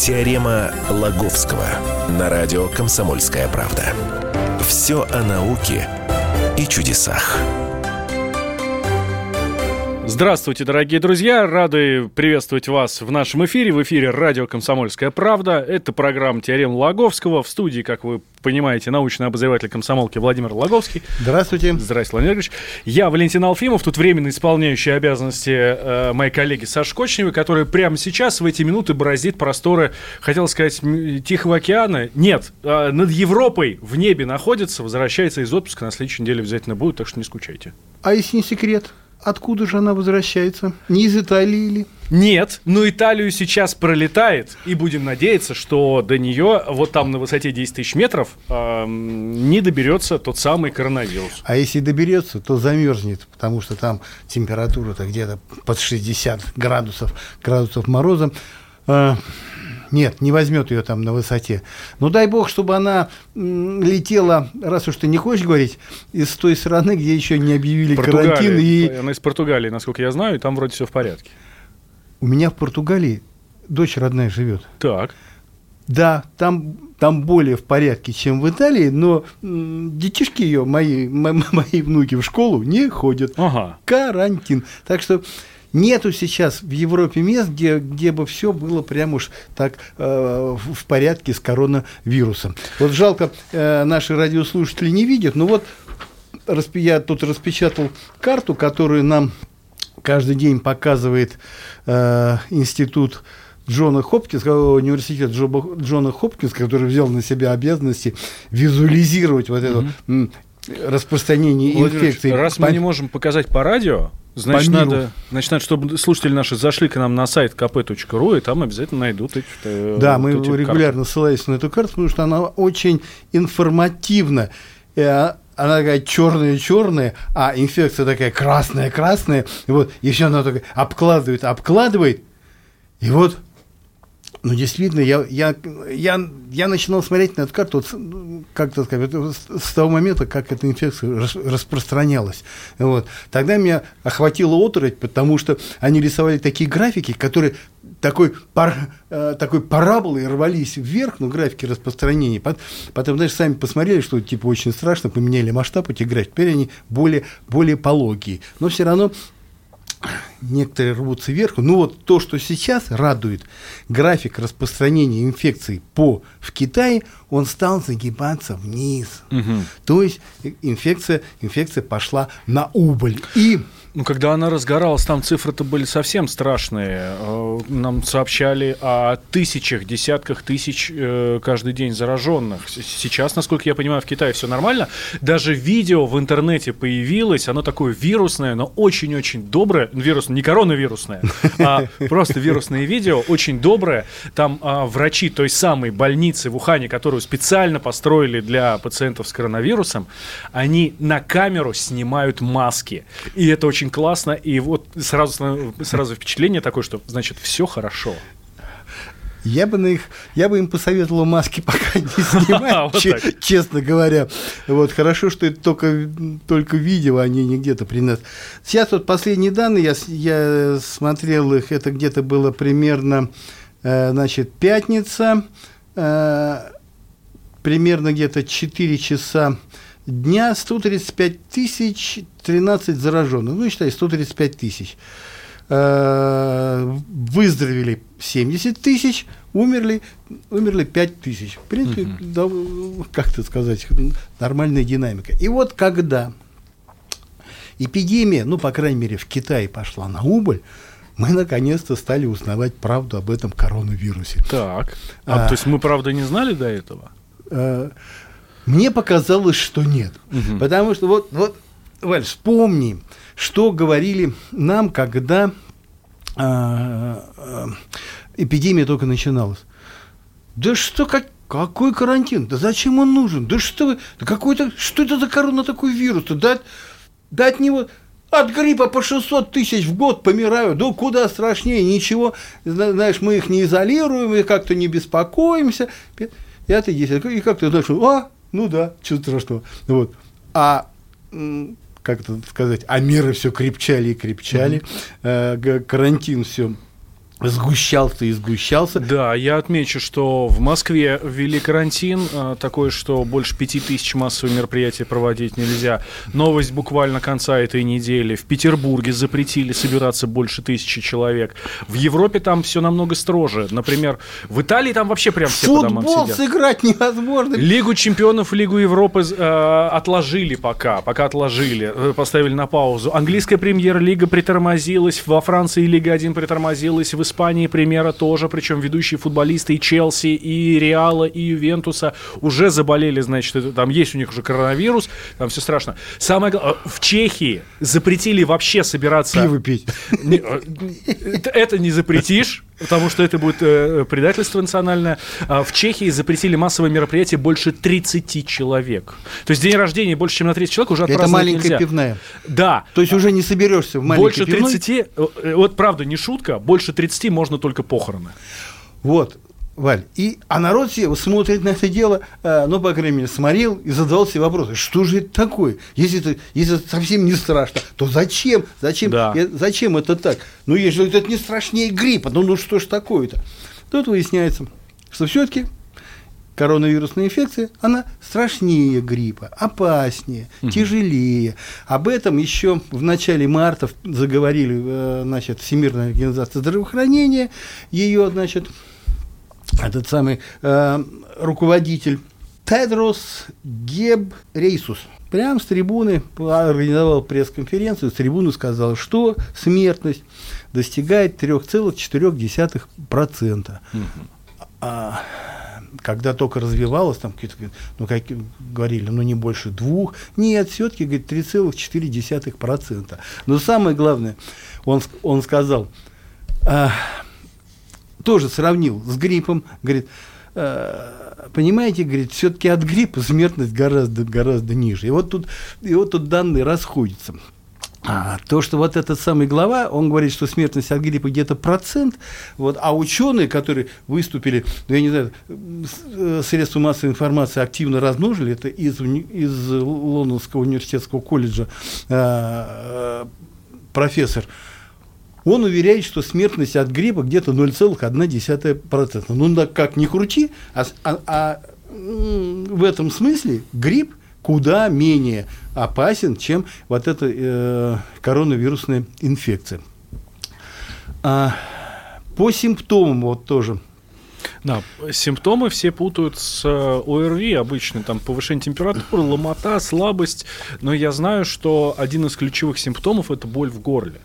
Теорема Лаговского на радио «Комсомольская правда». Все о науке и чудесах. Здравствуйте, дорогие друзья! Рады приветствовать вас в нашем эфире. В эфире радио «Комсомольская правда». Это программа «Теорема Лаговского». В студии, как вы понимаете, научный обозреватель комсомолки Владимир Лаговский. Здравствуйте. Здравствуйте, Владимир Ильич. Я Валентин Алфимов, тут временно исполняющий обязанности э, моей коллеги Саши Кочневой, которая прямо сейчас, в эти минуты, бороздит просторы, хотел сказать, Тихого океана. Нет, э, над Европой в небе находится, возвращается из отпуска, на следующей неделе обязательно будет, так что не скучайте. А если не секрет? Откуда же она возвращается? Не из Италии или? Нет, но Италию сейчас пролетает, и будем надеяться, что до нее вот там на высоте 10 тысяч метров э, не доберется тот самый коронавирус. А если доберется, то замерзнет, потому что там температура-то где-то под 60 градусов, градусов мороза. Э, нет, не возьмет ее там на высоте. Но дай бог, чтобы она летела, раз уж ты не хочешь говорить, из той страны, где еще не объявили карантин. И... Она из Португалии, насколько я знаю, и там вроде все в порядке. У меня в Португалии дочь родная живет. Так. Да, там, там более в порядке, чем в Италии, но детишки ее, мои, мои внуки в школу не ходят. Ага. Карантин. Так что Нету сейчас в Европе мест, где, где бы все было прямо уж так э, в порядке с коронавирусом. Вот жалко, э, наши радиослушатели не видят, но вот я тут распечатал карту, которую нам каждый день показывает э, институт Джона Хопкинса, университет Джона Хопкинса, который взял на себя обязанности визуализировать вот mm-hmm. Владимир инфекции. Раз мы не можем показать по радио, Значит, надо, значит, надо, чтобы слушатели наши зашли к нам на сайт kp.ru, и там обязательно найдут эти э, Да, вот мы эти регулярно карты. ссылаемся на эту карту, потому что она очень информативна. Э, она такая черная-черная, а инфекция такая красная-красная. И вот, все она такая обкладывает, обкладывает. И вот ну, действительно, я, я, я, я начинал смотреть на эту карту, вот, как то сказать, с того момента, как эта инфекция рас, распространялась. Вот. Тогда меня охватила оторопь, потому что они рисовали такие графики, которые такой, пар, э, такой параболой рвались вверх, ну, графики распространения. Потом, знаешь, сами посмотрели, что типа очень страшно, поменяли масштаб этих график, теперь они более, более пологие. Но все равно некоторые рвутся вверх. Ну вот то, что сейчас радует, график распространения инфекции по в Китае, он стал загибаться вниз. Угу. То есть инфекция, инфекция пошла на убыль. И ну, когда она разгоралась, там цифры-то были совсем страшные. Э, нам сообщали о тысячах, десятках тысяч э, каждый день зараженных. Сейчас, насколько я понимаю, в Китае все нормально. Даже видео в интернете появилось, оно такое вирусное, но очень-очень доброе. Вирус, не коронавирусное, а просто вирусное видео, очень доброе. Там а, врачи той самой больницы в Ухане, которую специально построили для пациентов с коронавирусом, они на камеру снимают маски. И это очень очень классно, и вот сразу, сразу впечатление такое, что, значит, все хорошо. Я бы, на их, я бы им посоветовал маски пока не снимать, вот честно говоря. Вот, хорошо, что это только, только видео, а не, не где-то при нас. Сейчас вот последние данные, я, я смотрел их, это где-то было примерно, э, значит, пятница, э, примерно где-то 4 часа дня 135 тысяч 13 зараженных. Ну, считай, 135 тысяч. Э, выздоровели 70 тысяч, умерли, умерли 5 тысяч. В принципе, угу. да, как это сказать, нормальная динамика. И вот когда эпидемия, ну, по крайней мере, в Китае пошла на убыль, мы наконец-то стали узнавать правду об этом коронавирусе. Так. А, а то есть мы, правда, не знали до этого? А, мне показалось, что нет. Угу. Потому что вот, вот, Валь, вспомни, что говорили нам, когда а, а, эпидемия только начиналась. Да что, как, какой карантин? Да зачем он нужен? Да что вы, да какой-то, что это за корона такой вирус? Да, да от него, от гриппа по 600 тысяч в год помирают. Да куда страшнее, ничего. Знаешь, мы их не изолируем, и как-то не беспокоимся. Это есть. И как ты знаешь, а, ну да, что страшного. Вот. А как это сказать, а меры все крепчали и крепчали, mm-hmm. карантин все сгущался и сгущался. Да, я отмечу, что в Москве ввели карантин, э, такой, что больше пяти тысяч массовых мероприятий проводить нельзя. Новость буквально конца этой недели. В Петербурге запретили собираться больше тысячи человек. В Европе там все намного строже. Например, в Италии там вообще прям все Футбол по домам сидят. сыграть невозможно. Лигу чемпионов, Лигу Европы э, отложили пока, пока отложили, э, поставили на паузу. Английская премьер-лига притормозилась, во Франции Лига 1 притормозилась, в Испании примера тоже, причем ведущие футболисты и Челси, и Реала, и Ювентуса уже заболели, значит, это- там есть у них уже коронавирус, там все страшно. Самое главное, в Чехии запретили вообще собираться... Пиво пить. Э, Это не запретишь, потому что это будет э, предательство национальное. А В Чехии запретили массовые мероприятия больше 30 человек. То есть день рождения больше, чем на 30 человек уже Это отпраздновать маленькая нельзя. пивная. Да. То есть уже не соберешься в маленькой Больше пивной. 30, э, э, вот правда, не шутка, больше 30 можно только похороны. Вот, Валь. И, а народ себе смотрит на это дело, э, ну, по крайней мере, смотрел и задавал себе вопросы. Что же это такое? Если это, если это совсем не страшно, то зачем? Зачем, Да. э, зачем это так? Ну, если это не страшнее гриппа, ну, ну что ж такое-то? Тут выясняется, что все-таки коронавирусная инфекция, она страшнее гриппа, опаснее, тяжелее. Об этом еще в начале марта заговорили э, значит, Всемирная организация здравоохранения, ее, значит, этот самый э, руководитель Тедрос Гебрейсус. Прям с трибуны организовал пресс-конференцию, с трибуны сказал, что смертность достигает 3,4%. А, когда только развивалось, там какие-то, ну, как говорили, ну, не больше двух. Нет, все-таки, говорит, 3,4%. Но самое главное, он, он сказал, а, тоже сравнил с гриппом, говорит, «Э, понимаете, говорит, все-таки от гриппа смертность гораздо, гораздо ниже. И вот тут, и вот тут данные расходятся. А, то, что вот этот самый глава, он говорит, что смертность от гриппа где-то процент, вот, а ученые, которые выступили, ну, я не знаю, э, средства массовой информации активно размножили, это из, из Лондонского университетского колледжа э, э, профессор, он уверяет, что смертность от гриппа где-то 0,1%. Ну, да, как ни крути, а, а- а, в этом смысле грипп куда менее опасен, чем вот эта э, коронавирусная инфекция. А, по симптомам вот тоже. Да, симптомы все путают с э, ОРВИ обычно, там повышение температуры, ломота, слабость, но я знаю, что один из ключевых симптомов это боль в горле.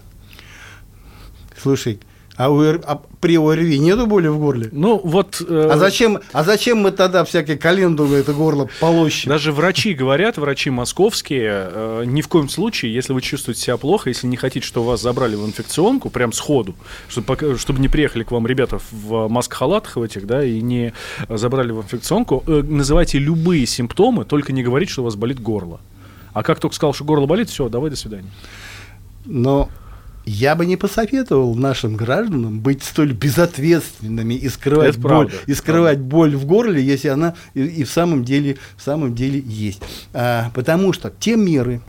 Слушай, а, у а при ОРВИ нету боли в горле? Ну вот э, А зачем, а зачем мы тогда всякие календулы это горло полощем? даже врачи говорят, врачи московские, э, ни в коем случае, если вы чувствуете себя плохо, если не хотите, чтобы вас забрали в инфекционку, прям сходу, чтобы, пока- чтобы не приехали к вам ребята в маск-халатах в этих, да, и не забрали в инфекционку, э, называйте любые симптомы, только не говорите, что у вас болит горло. А как только сказал, что горло болит, все, давай, до свидания. Но я бы не посоветовал нашим гражданам быть столь безответственными и скрывать, Это боль, правда, и скрывать боль в горле, если она и, и в самом деле в самом деле есть. А, потому что те меры,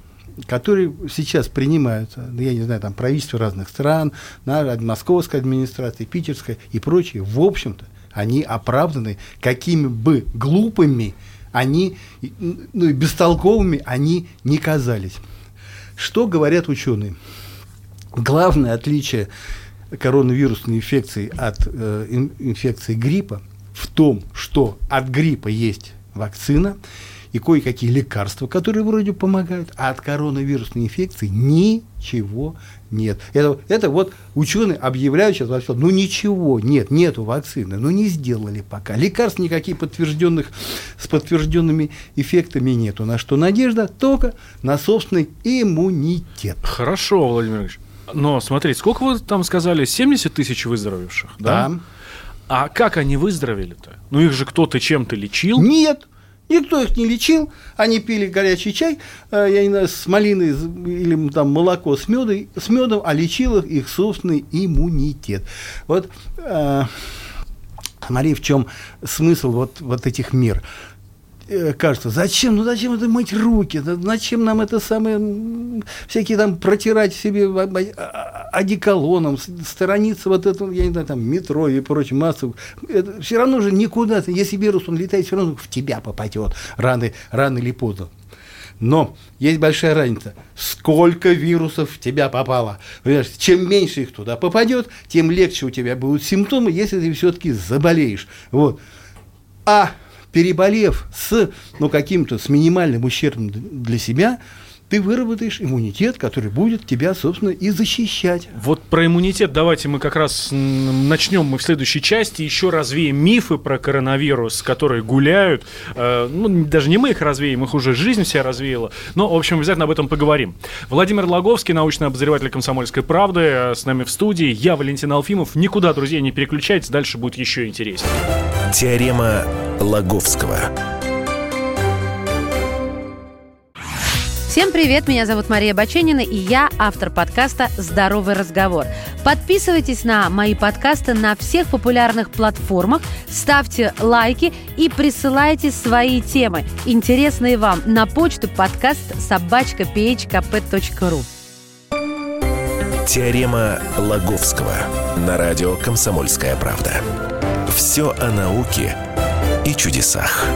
которые сейчас принимаются, ну, я не знаю, там правительство разных стран, на, московская администрация, питерская и прочие, в общем-то, они оправданы, какими бы глупыми они, ну и бестолковыми они не казались. Что говорят ученые? Главное отличие коронавирусной инфекции от э, ин- инфекции гриппа в том, что от гриппа есть вакцина и кое-какие лекарства, которые вроде помогают, а от коронавирусной инфекции ничего нет. Это, это вот ученые объявляют сейчас во всем, ну ничего, нет, нету вакцины, ну не сделали пока. Лекарств никаких подтвержденных, с подтвержденными эффектами нету. На что надежда? Только на собственный иммунитет. Хорошо, Владимир Ильич. Но смотрите, сколько вы там сказали? 70 тысяч выздоровевших, да? Да. А как они выздоровели-то? Ну их же кто-то чем-то лечил. Нет, никто их не лечил. Они пили горячий чай, э, я не знаю, с малиной или там молоко с медом, с медом, а лечил их их собственный иммунитет. Вот э, смотри, в чем смысл вот, вот этих мер. Э, Кажется, зачем, ну зачем это мыть руки, зачем нам это самое, всякие там протирать себе, одеколоном, сторониться вот этого, я не знаю, там, метро и прочее, массу. Это все равно же никуда, если вирус, он летает, все равно в тебя попадет рано, рано или поздно. Но есть большая разница. Сколько вирусов в тебя попало? Понимаешь, чем меньше их туда попадет, тем легче у тебя будут симптомы, если ты все-таки заболеешь. Вот. А переболев с ну, каким-то, с минимальным ущербом для себя, ты выработаешь иммунитет, который будет тебя, собственно, и защищать. Вот про иммунитет давайте мы как раз начнем мы в следующей части. Еще развеем мифы про коронавирус, которые гуляют. Э, ну, даже не мы их развеем, их уже жизнь вся развеяла. Но, в общем, обязательно об этом поговорим. Владимир Логовский, научный обозреватель «Комсомольской правды», э, с нами в студии. Я Валентин Алфимов. Никуда, друзья, не переключайтесь, дальше будет еще интереснее. Теорема Лаговского. Всем привет, меня зовут Мария Баченина, и я автор подкаста «Здоровый разговор». Подписывайтесь на мои подкасты на всех популярных платформах, ставьте лайки и присылайте свои темы, интересные вам, на почту подкаст собачка phkp.ru. Теорема Лаговского на радио «Комсомольская правда». Все о науке и чудесах.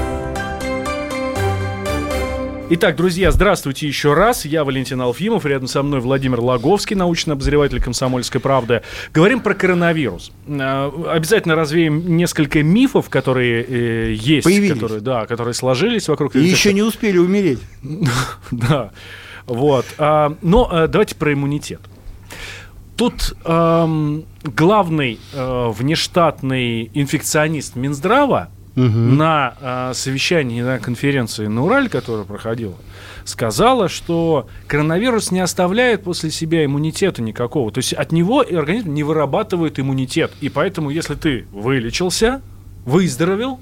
Итак, друзья, здравствуйте еще раз. Я Валентин Алфимов, рядом со мной Владимир Логовский, научный обозреватель «Комсомольской правды». Говорим про коронавирус. Э, обязательно развеем несколько мифов, которые э, есть. Появились. Которые, да, которые сложились вокруг. И еще не успели умереть. Да, вот. А, но э, давайте про иммунитет. Тут эм, главный внештатный инфекционист Минздрава угу. на э, совещании, на конференции на Урале, которая проходила, сказала, что коронавирус не оставляет после себя иммунитета никакого. То есть от него организм не вырабатывает иммунитет. И поэтому, если ты вылечился, выздоровел,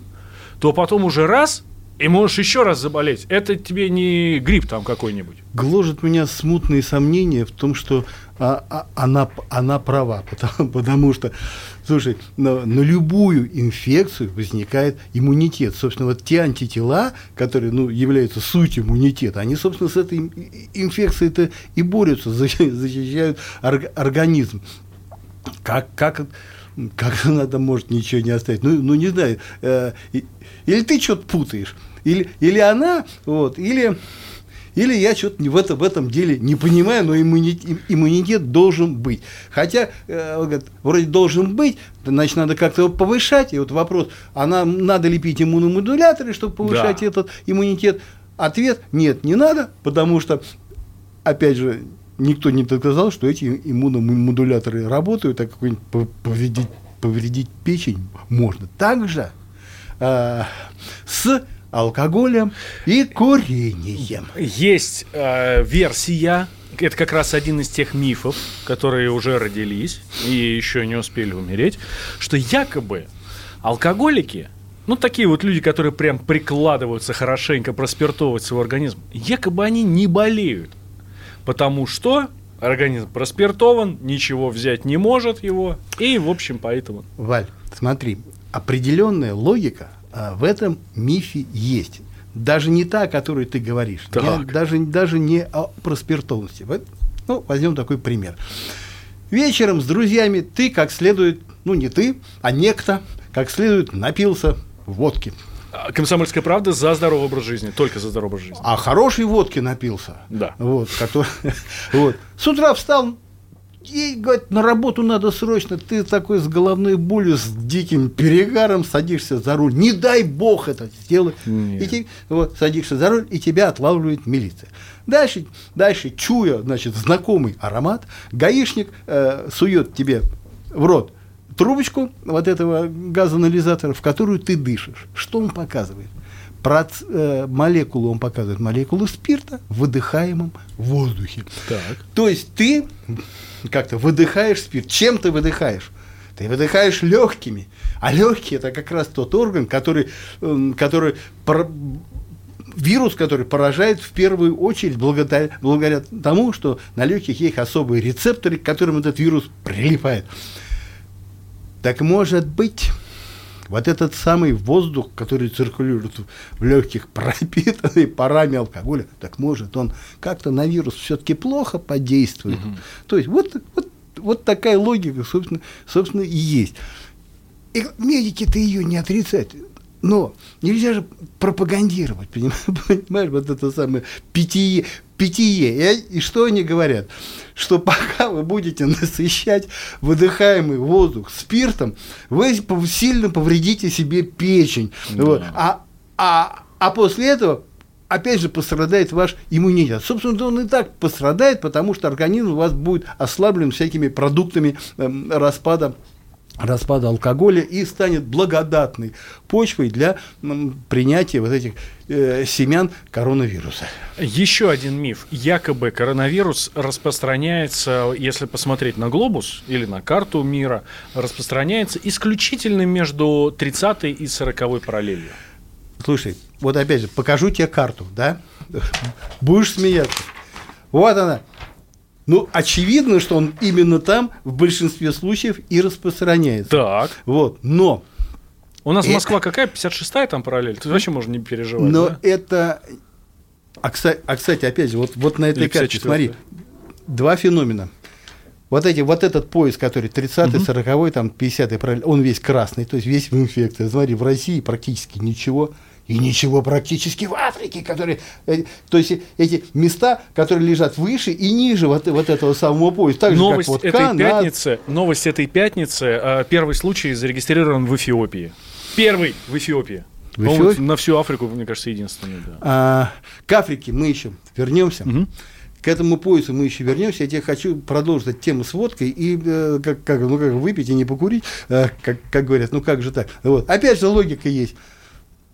то потом уже раз и можешь еще раз заболеть. Это тебе не грипп там какой-нибудь. Гложет меня смутные сомнения в том, что а, а, она, она права, потому, потому что, слушай, на, на любую инфекцию возникает иммунитет. Собственно, вот те антитела, которые ну, являются сутью иммунитета, они, собственно, с этой инфекцией-то и борются, защищают организм. Как, как, как она там может ничего не оставить? Ну, ну не знаю. Э, или ты что-то путаешь, или, или она, вот, или или я что-то в, это, в этом деле не понимаю, но иммунитет, иммунитет должен быть. Хотя, э, вроде должен быть, значит, надо как-то его повышать. И вот вопрос, а нам надо ли пить иммуномодуляторы, чтобы повышать да. этот иммунитет? Ответ – нет, не надо, потому что, опять же, никто не доказал, что эти иммуномодуляторы работают, а какой-нибудь повредить, повредить печень можно. Также э, с алкоголем и курением. Есть э, версия, это как раз один из тех мифов, которые уже родились и еще не успели умереть, что якобы алкоголики, ну такие вот люди, которые прям прикладываются хорошенько проспиртовывать свой организм, якобы они не болеют, потому что организм проспиртован, ничего взять не может его, и в общем поэтому. Валь, смотри, определенная логика а, в этом мифе есть. Даже не та, о которой ты говоришь. Не, даже, даже не о проспиртованности. Вот, ну, возьмем такой пример. Вечером с друзьями ты как следует, ну не ты, а некто, как следует напился водки. А, Комсомольская правда за здоровый образ жизни, только за здоровый образ жизни. А хорошей водки напился. Да. Вот, который, вот. С утра встал, и, говорит, на работу надо срочно, ты такой с головной болью, с диким перегаром садишься за руль. Не дай бог это сделать. И ты, вот, садишься за руль, и тебя отлавливает милиция. Дальше, дальше чуя, значит, знакомый аромат, гаишник э, сует тебе в рот трубочку вот этого газоанализатора, в которую ты дышишь. Что он показывает? Проц, э, молекулы, он показывает молекулы спирта в выдыхаемом воздухе. Так. То есть ты как-то выдыхаешь спирт. Чем ты выдыхаешь? Ты выдыхаешь легкими. А легкие это как раз тот орган, который, эм, который вирус, который поражает в первую очередь благодаря, благодаря тому, что на легких есть особые рецепторы, к которым этот вирус прилипает. Так может быть, вот этот самый воздух, который циркулирует в легких, пропитанный парами алкоголя, так может он как-то на вирус все-таки плохо подействует. Угу. То есть вот, вот вот такая логика, собственно, собственно, и есть. И медики-то ее не отрицают. Но нельзя же пропагандировать, понимаешь, вот это самое питье, питье. И, и что они говорят? Что пока вы будете насыщать выдыхаемый воздух спиртом, вы сильно повредите себе печень. Да. Вот. А, а, а после этого опять же пострадает ваш иммунитет. Собственно, он и так пострадает, потому что организм у вас будет ослаблен всякими продуктами э, распада распада алкоголя и станет благодатной почвой для принятия вот этих э, семян коронавируса. Еще один миф. Якобы коронавирус распространяется, если посмотреть на глобус или на карту мира, распространяется исключительно между 30 и 40 параллелью. Слушай, вот опять же, покажу тебе карту, да? Будешь смеяться. Вот она, ну, очевидно, что он именно там в большинстве случаев и распространяется. Так. Вот. Но у нас это... Москва какая? 56-я там параллель? Ты вообще можно не переживать. Но да? это. А кстати, а, кстати, опять же, вот, вот на этой карте, смотри, два феномена. Вот, эти, вот этот пояс, который 30-й, 40-й, там, 50-й, параллель, он весь красный, то есть весь в инфекции. Смотри, в России практически ничего и ничего практически в Африке, которые, э, то есть эти места, которые лежат выше и ниже вот, вот этого самого пояса. Так новость же, как вот этой Канад... пятницы, новость этой пятницы, э, первый случай зарегистрирован в Эфиопии. Первый в Эфиопии. В Эфиопии? На всю Африку, мне кажется, единственный. Да. А, к Африке мы еще вернемся. Угу. К этому поясу мы еще вернемся. Я тебе хочу продолжить тему с водкой и э, как, как, ну, как выпить и не покурить, э, как, как говорят. Ну как же так? Вот. Опять же логика есть.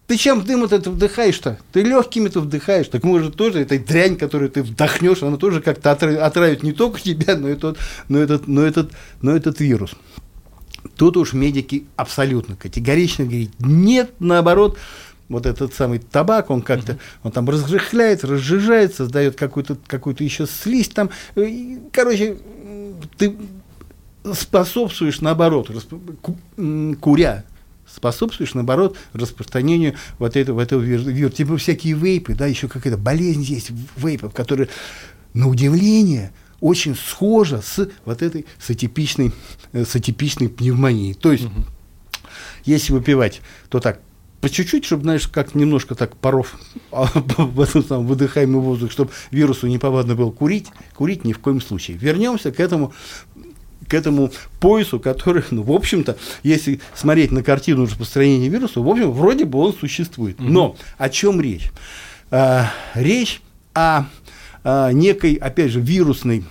Ты чем дым это вдыхаешь-то? Ты легкими-то вдыхаешь. Так может тоже эта дрянь, которую ты вдохнешь, она тоже как-то отравит не только тебя, но, и тот, но, этот, но, этот, но этот вирус. Тут уж медики абсолютно категорично говорят, нет, наоборот, вот этот самый табак, он как-то, он там разжихляется, разжижает, создает какую-то какую еще слизь там. Короче, ты способствуешь, наоборот, куря, способствуешь, наоборот, распространению вот этого, этого вируса. Типа всякие вейпы, да, еще какая-то болезнь есть вейпов, которые, на удивление, очень схожа с вот этой с атипичной, с атипичной пневмонией. То есть, угу. если выпивать, то так, по чуть-чуть, чтобы, знаешь, как немножко так паров в этом самом выдыхаемый воздух, чтобы вирусу не повадно было курить, курить ни в коем случае. Вернемся к этому к этому поясу, который, ну, в общем-то, если смотреть на картину распространения вируса, в общем, вроде бы он существует. Но о чем речь? А, речь о, о некой, опять же, вирусной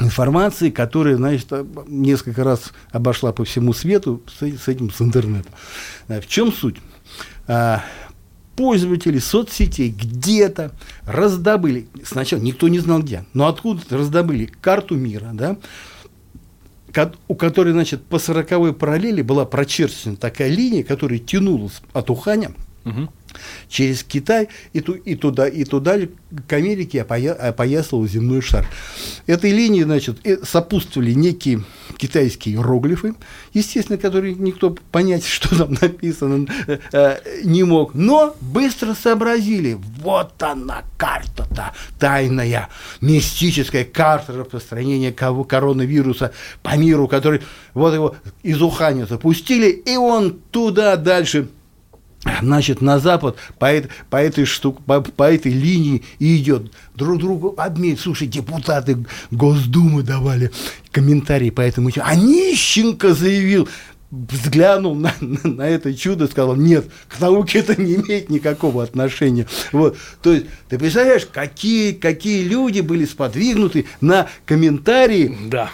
информации, которая, значит, несколько раз обошла по всему свету с, с этим, с интернетом. В чем суть? А, пользователи соцсетей где-то раздобыли, сначала никто не знал где, но откуда раздобыли карту мира, да, у которой, значит, по сороковой параллели была прочерчена такая линия, которая тянулась от Уханя угу. через Китай и, ту, и туда, и туда к Америке опоя, опоясывал земной шар. Этой линии, значит, сопутствовали некие китайские иероглифы, естественно, которые никто понять, что там написано, э, э, не мог, но быстро сообразили, вот она карта-то, тайная, мистическая карта распространения коронавируса по миру, который вот его из Уханя запустили, и он туда дальше значит, на Запад по, по, этой, штук, по, по этой линии и идет. Друг другу обмен. Слушай, депутаты Госдумы давали комментарии по этому. А Нищенко заявил, взглянул на, на, на это чудо, сказал, нет, к науке это не имеет никакого отношения. Вот. То есть, ты представляешь, какие, какие люди были сподвигнуты на комментарии. Да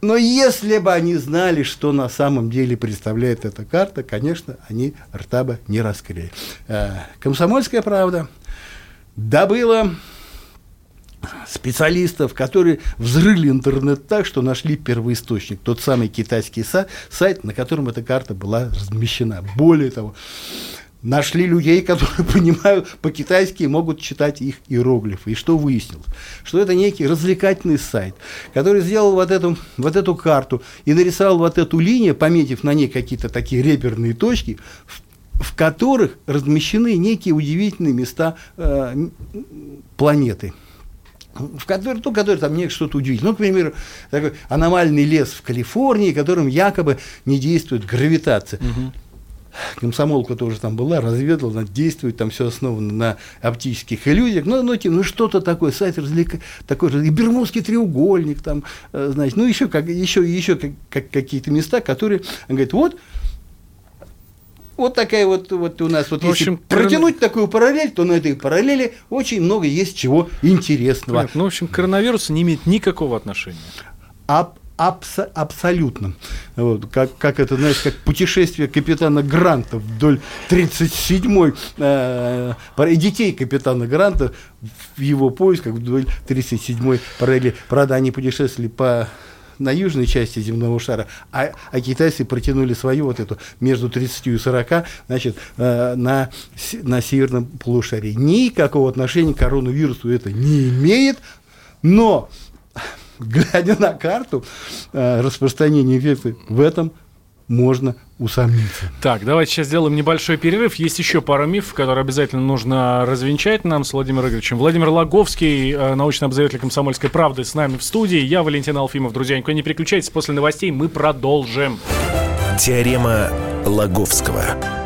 но если бы они знали, что на самом деле представляет эта карта, конечно, они рта бы не раскрыли. Э, Комсомольская правда добыла специалистов, которые взрыли интернет так, что нашли первоисточник, тот самый китайский сайт, на котором эта карта была размещена. Более того, нашли людей, которые понимают по-китайски и могут читать их иероглифы. И что выяснилось? Что это некий развлекательный сайт, который сделал вот эту, вот эту карту и нарисовал вот эту линию, пометив на ней какие-то такие реперные точки, в, в которых размещены некие удивительные места э, планеты. в который, ну, который там мне что-то удивительное. Ну, к примеру, такой аномальный лес в Калифорнии, которым якобы не действует гравитация. Угу. Комсомолка тоже там была, разведала, действует, там все основано на оптических иллюзиях, ну, ну, ну что-то такое, сайт развлека, такой же, и Бермудский треугольник, там, э, значит, ну, еще, как, еще, еще как, как, какие-то места, которые, он говорит, вот, вот такая вот, вот у нас, вот в общем, если протянуть такую параллель, то на этой параллели очень много есть чего интересного. Понятно. Ну, в общем, коронавирус не имеет никакого отношения. А абс- абсолютно. Вот, как, как это, знаешь, как путешествие капитана Гранта вдоль 37-й, э, детей капитана Гранта в его поисках вдоль 37-й параллели. Правда, они путешествовали по на южной части земного шара, а, а китайцы протянули свою вот эту между 30 и 40, значит, э, на, на северном полушарии. Никакого отношения к коронавирусу это не имеет, но глядя на карту э, распространения инфекции, в этом можно усомниться. Так, давайте сейчас сделаем небольшой перерыв. Есть еще пара мифов, которые обязательно нужно развенчать нам с Владимиром Игоревичем. Владимир Логовский, э, научный обозреватель «Комсомольской правды» с нами в студии. Я Валентин Алфимов. Друзья, никуда не переключайтесь. После новостей мы продолжим. Теорема Лаговского.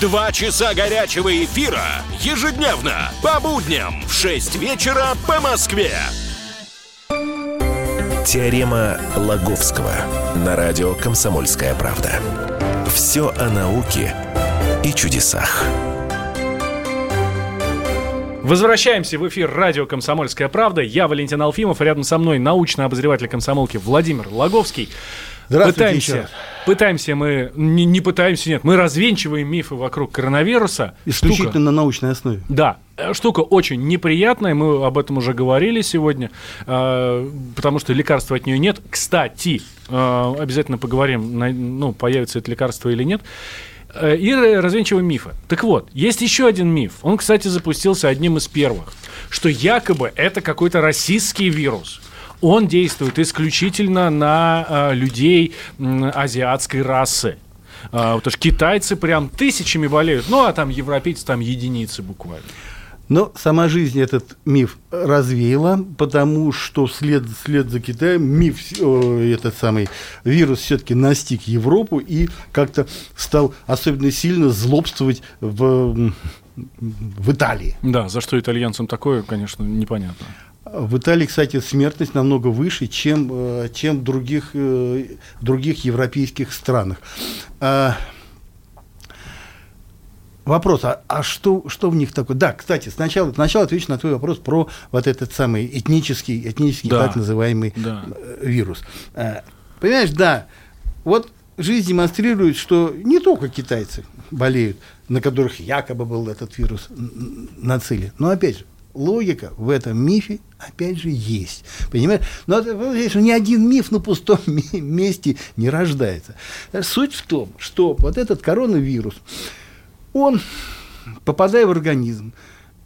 Два часа горячего эфира ежедневно по будням в 6 вечера по Москве. Теорема Лаговского на радио «Комсомольская правда». Все о науке и чудесах. Возвращаемся в эфир радио «Комсомольская правда». Я Валентин Алфимов, рядом со мной научный обозреватель комсомолки Владимир Лаговский. Пытаемся, пытаемся мы, не, не пытаемся, нет, мы развенчиваем мифы вокруг коронавируса. Исключительно штука, на научной основе. Да, э, штука очень неприятная, мы об этом уже говорили сегодня, э, потому что лекарства от нее нет. Кстати, э, обязательно поговорим, на, ну, появится это лекарство или нет э, и развенчиваем мифы. Так вот, есть еще один миф. Он, кстати, запустился одним из первых, что якобы это какой-то российский вирус он действует исключительно на э, людей э, азиатской расы. Э, потому что китайцы прям тысячами болеют, ну а там европейцы там единицы буквально. Но сама жизнь этот миф развеяла, потому что вслед, вслед за Китаем миф, э, этот самый вирус все-таки настиг Европу и как-то стал особенно сильно злобствовать в, в Италии. Да, за что итальянцам такое, конечно, непонятно. В Италии, кстати, смертность намного выше, чем, э, чем в других, э, других европейских странах. А, вопрос, а, а что, что в них такое? Да, кстати, сначала, сначала отвечу на твой вопрос про вот этот самый этнический, этнический да. так называемый да. Э, вирус. А, понимаешь, да, вот жизнь демонстрирует, что не только китайцы болеют, на которых якобы был этот вирус нацелен, но опять же, логика в этом мифе, опять же, есть. Понимаешь? Но это, ни один миф на пустом месте не рождается. Суть в том, что вот этот коронавирус, он, попадая в организм,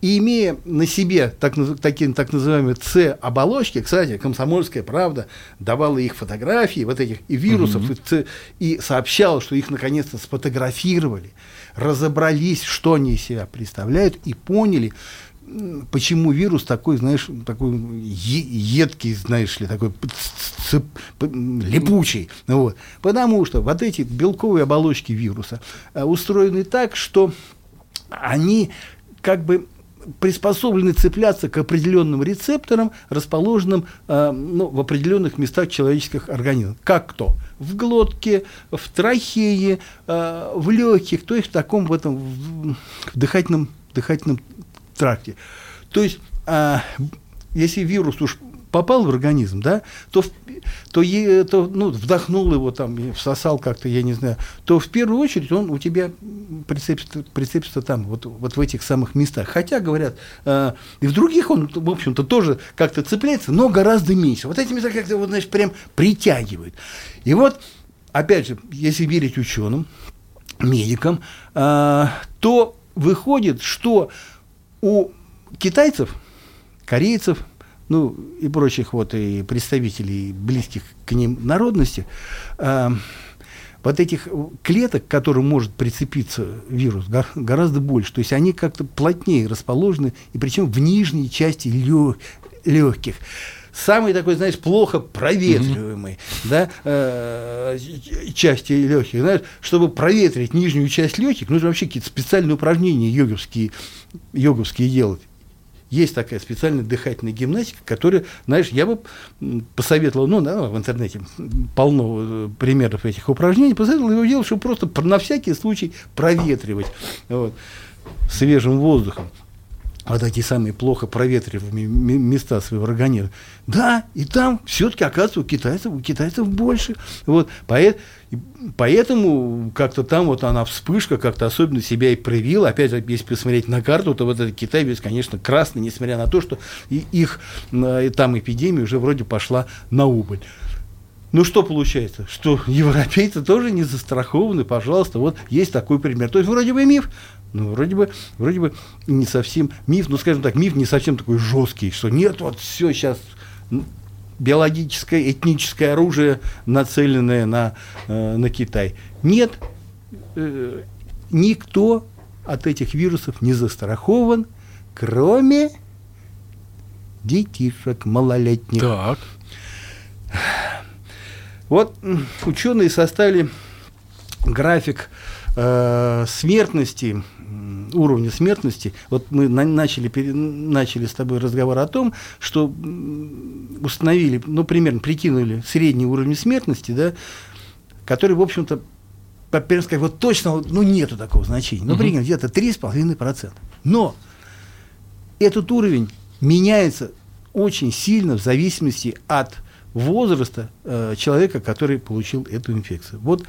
и имея на себе так, такие, так называемые С-оболочки, кстати, «Комсомольская правда» давала их фотографии, вот этих и вирусов, угу. и, и сообщала, что их наконец-то сфотографировали, разобрались, что они из себя представляют, и поняли, почему вирус такой, знаешь, такой едкий, знаешь ли, такой липучий. Вот. Потому что вот эти белковые оболочки вируса э, устроены так, что они как бы приспособлены цепляться к определенным рецепторам, расположенным э, ну, в определенных местах человеческих организмов. Как кто? В глотке, в трахее, э, в легких, то есть в таком в этом в дыхательном, дыхательном тракте. То есть, а, если вирус уж попал в организм, да, то, то, е, то ну, вдохнул его там, всосал как-то, я не знаю, то в первую очередь он у тебя прицепится, прицепится там, вот, вот в этих самых местах. Хотя, говорят, э, и в других он, в общем-то, тоже как-то цепляется, но гораздо меньше. Вот эти места как-то, вот, значит, прям притягивают. И вот, опять же, если верить ученым, медикам, э, то выходит, что у китайцев, корейцев, ну и прочих вот и представителей близких к ним народности, э, вот этих клеток, к которым может прицепиться вирус, гораздо больше. То есть они как-то плотнее расположены, и причем в нижней части легких самый такой, знаешь, плохо проветриваемый, mm-hmm. да, э, части легких, знаешь, чтобы проветрить нижнюю часть легких, нужно вообще какие-то специальные упражнения йоговские, йоговские делать. Есть такая специальная дыхательная гимнастика, которая, знаешь, я бы посоветовал, ну, да, в интернете полно э, примеров этих упражнений, посоветовал его делать, чтобы просто на всякий случай проветривать вот, свежим воздухом вот эти самые плохо проветриваемые места своего организма. Да, и там все-таки, оказывается, у китайцев, у китайцев больше. Вот, поэтому как-то там вот она вспышка как-то особенно себя и проявила. Опять же, если посмотреть на карту, то вот этот Китай весь, конечно, красный, несмотря на то, что и их и там эпидемия уже вроде пошла на убыль. Ну что получается? Что европейцы тоже не застрахованы, пожалуйста, вот есть такой пример. То есть вроде бы миф, ну, вроде бы, вроде бы не совсем миф, ну, скажем так, миф не совсем такой жесткий, что нет, вот все сейчас биологическое, этническое оружие, нацеленное на, э, на Китай. Нет, э, никто от этих вирусов не застрахован, кроме детишек малолетних. Так. Вот ученые составили график э, смертности уровня смертности, вот мы на, начали, пере, начали с тобой разговор о том, что установили, ну, примерно прикинули средний уровень смертности, да, который, в общем-то, первым сказать, вот точно, ну, нету такого значения. Ну, примерно где-то 3,5%. Но этот уровень меняется очень сильно в зависимости от возраста э, человека, который получил эту инфекцию. Вот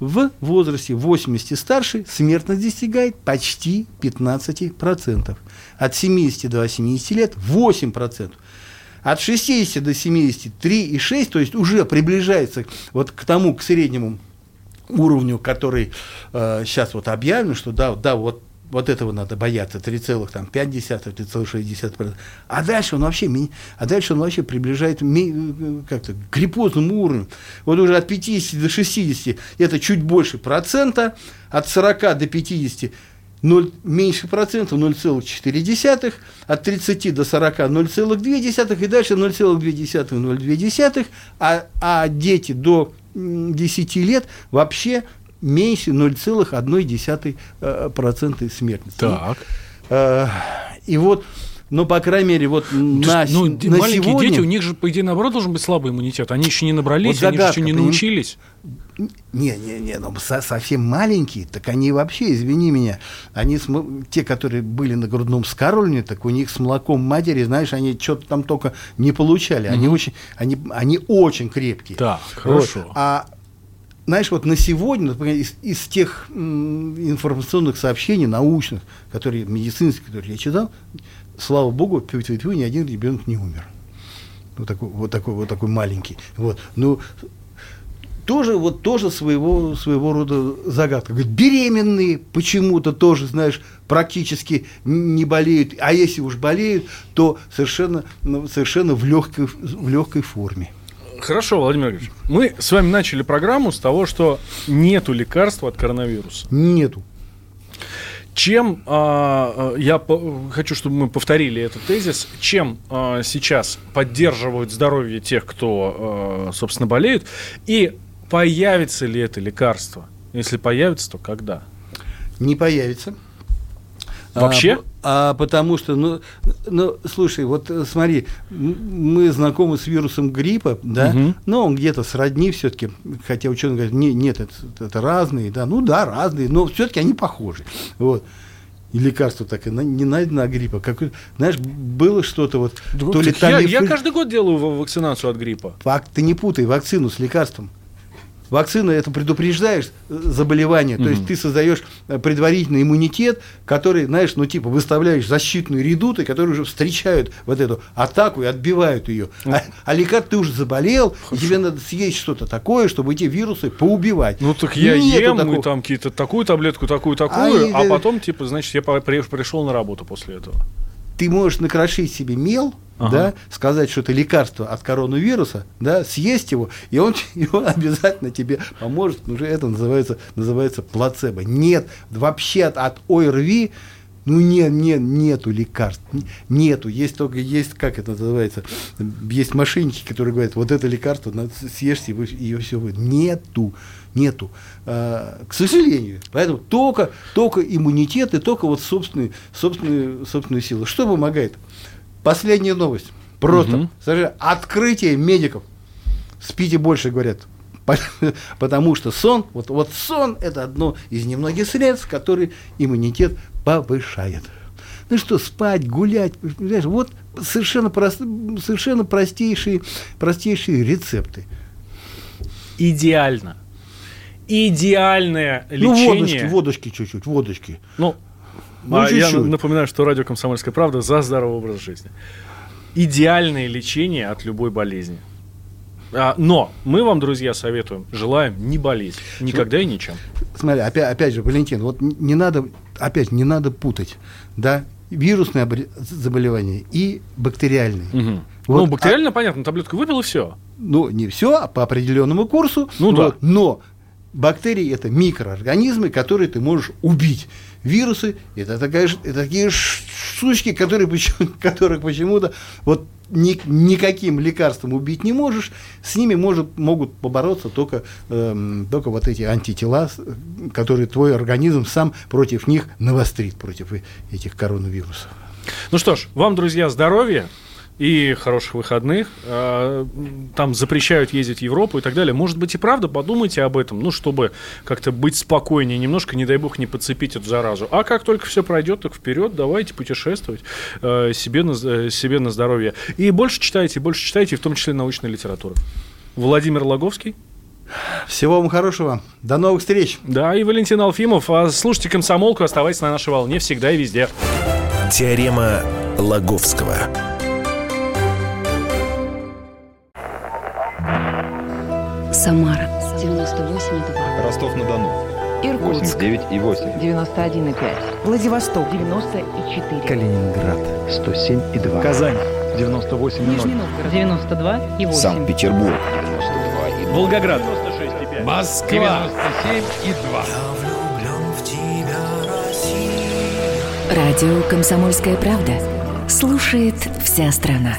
в возрасте 80 и старше смертность достигает почти 15%. От 70 до 80 лет 8%. От 60 до 70 3,6, то есть уже приближается вот к тому, к среднему уровню, который э, сейчас вот объявлен, что да, да, вот вот этого надо бояться, 3,5, 3,6%. А дальше он вообще, а дальше он вообще приближает как-то к гриппозному уровню. Вот уже от 50 до 60 это чуть больше процента, от 40 до 50 0, меньше процента 0,4, от 30 до 40 0,2 и дальше 0,2-0,2, а, а дети до 10 лет вообще меньше 0,1% э, смертности. Так. Э, и вот ну, по крайней мере, вот на, ну, на маленькие сегодня... дети, у них же, по идее, наоборот, должен быть слабый иммунитет. Они еще не набрались, вот загадка, они еще не научились. Не, не, не, ну, со совсем маленькие, так они вообще, извини меня, они, те, которые были на грудном скармливании, так у них с молоком матери, знаешь, они что-то там только не получали. Они, mm-hmm. очень, они, они очень крепкие. Так, хорошо. Вот. А знаешь, вот на сегодня, например, из, из тех информационных сообщений научных, которые медицинские, которые я читал, слава богу, тьфу -тьфу -тьфу, ни один ребенок не умер. Вот такой, вот такой, вот такой маленький. Вот. Ну, тоже, вот, тоже своего, своего рода загадка. Говорит, беременные почему-то тоже, знаешь, практически не болеют. А если уж болеют, то совершенно, ну, совершенно в, легкой, в легкой форме. Хорошо, Владимир Ильич. Мы с вами начали программу с того, что нету лекарства от коронавируса. Нету. Чем э, я по- хочу, чтобы мы повторили этот тезис, чем э, сейчас поддерживают здоровье тех, кто, э, собственно, болеют, и появится ли это лекарство? Если появится, то когда? Не появится. Вообще? А, а потому что, ну, ну, слушай, вот э, смотри, мы знакомы с вирусом гриппа, да, угу. но он где-то сродни все-таки, хотя ученые говорят, не, нет, это, это разные, да, ну да, разные, но все-таки они похожи. Вот. И лекарство так и на- не найдено от гриппа. Как, знаешь, было что-то вот, то ли я, я тамифль- каждый год делаю ва- вакцинацию от гриппа. Вак- Ты не путай вакцину с лекарством. Вакцина это предупреждаешь э, заболевание, то есть ты создаешь э, предварительный иммунитет, который, знаешь, ну типа выставляешь защитные редуты, которые уже встречают вот эту атаку и отбивают ее. А, а лекарство ты уже заболел, и тебе надо съесть что-то такое, чтобы эти вирусы поубивать. Ну так я Нету ем, такого. и там какие-то такую таблетку, такую, такую, А, а, потом, типа, значит, я пришел на работу после этого. Ты можешь накрошить себе мел, Ага. да, сказать, что это лекарство от коронавируса, да, съесть его, и он, и он обязательно тебе поможет. Уже это называется, называется плацебо. Нет, вообще от, от ОРВИ, ну нет, нет, нету лекарств, нету. Есть только, есть, как это называется, есть мошенники, которые говорят, вот это лекарство, съешьте, и, ее все будет. Нету, нету. А, к сожалению. Поэтому только, только иммунитет и только вот собственные, собственные, собственные силы. Что помогает? Последняя новость. Просто. Мгм. Скажи, открытие медиков. Спите больше, говорят. По- Потому что сон, вот, вот сон это одно из немногих средств, которые иммунитет повышает. Ну что, спать, гулять, понимаешь, вот совершенно, прост, совершенно простейшие, простейшие рецепты. Идеально. Идеальное Ну, водочки, лечение. водочки чуть-чуть, водочки. Ну, Ну, а я чуть-чуть. напоминаю, что радио «Комсомольская правда» за здоровый образ жизни. Идеальное лечение от любой болезни. А, но мы вам, друзья, советуем, желаем не болеть. Никогда и ничем. Смотри, опять, опять же, Валентин, вот не надо, опять не надо путать, да, вирусные обре- заболевания и бактериальные. Мгм. Вот, ну, бактериально, понятно, таблетку выпил и все. Ну, не все, а по определенному курсу. Ну да. Вот, Но бактерии это микроорганизмы, которые ты можешь убить. Вирусы это, это такие штучки, которые, которых почему-то вот ни- никаким лекарством убить не можешь. С ними может, могут побороться только, эм, только вот эти антитела, которые твой организм сам против них навострит, против этих коронавирусов. Ну что ж, вам, друзья, здоровья и хороших выходных. А, Там запрещают ездить в Европу и так далее. Может быть и правда, подумайте об этом, ну, чтобы как-то быть спокойнее немножко, не дай бог, не подцепить эту заразу. А как только все пройдет, так вперед, давайте путешествовать э, себе, на, э, себе на здоровье. И больше читайте, больше читайте, в том числе научной литературы. Владимир Логовский. Всего вам хорошего. До новых встреч. Да, и Валентин Алфимов. А Слушайте «Комсомолку», оставайтесь на нашей волне всегда и везде. Теорема Лаговского. Самара 98,2. Ростов-на-Дону. Иркутск 89,8. 91,5. Владивосток 94. Калининград. 107,2. Казань. 98,0. Нижний Новгород 92,8. Санкт-Петербург. Волгоград. Москва. Радио «Комсомольская правда». Слушает вся страна.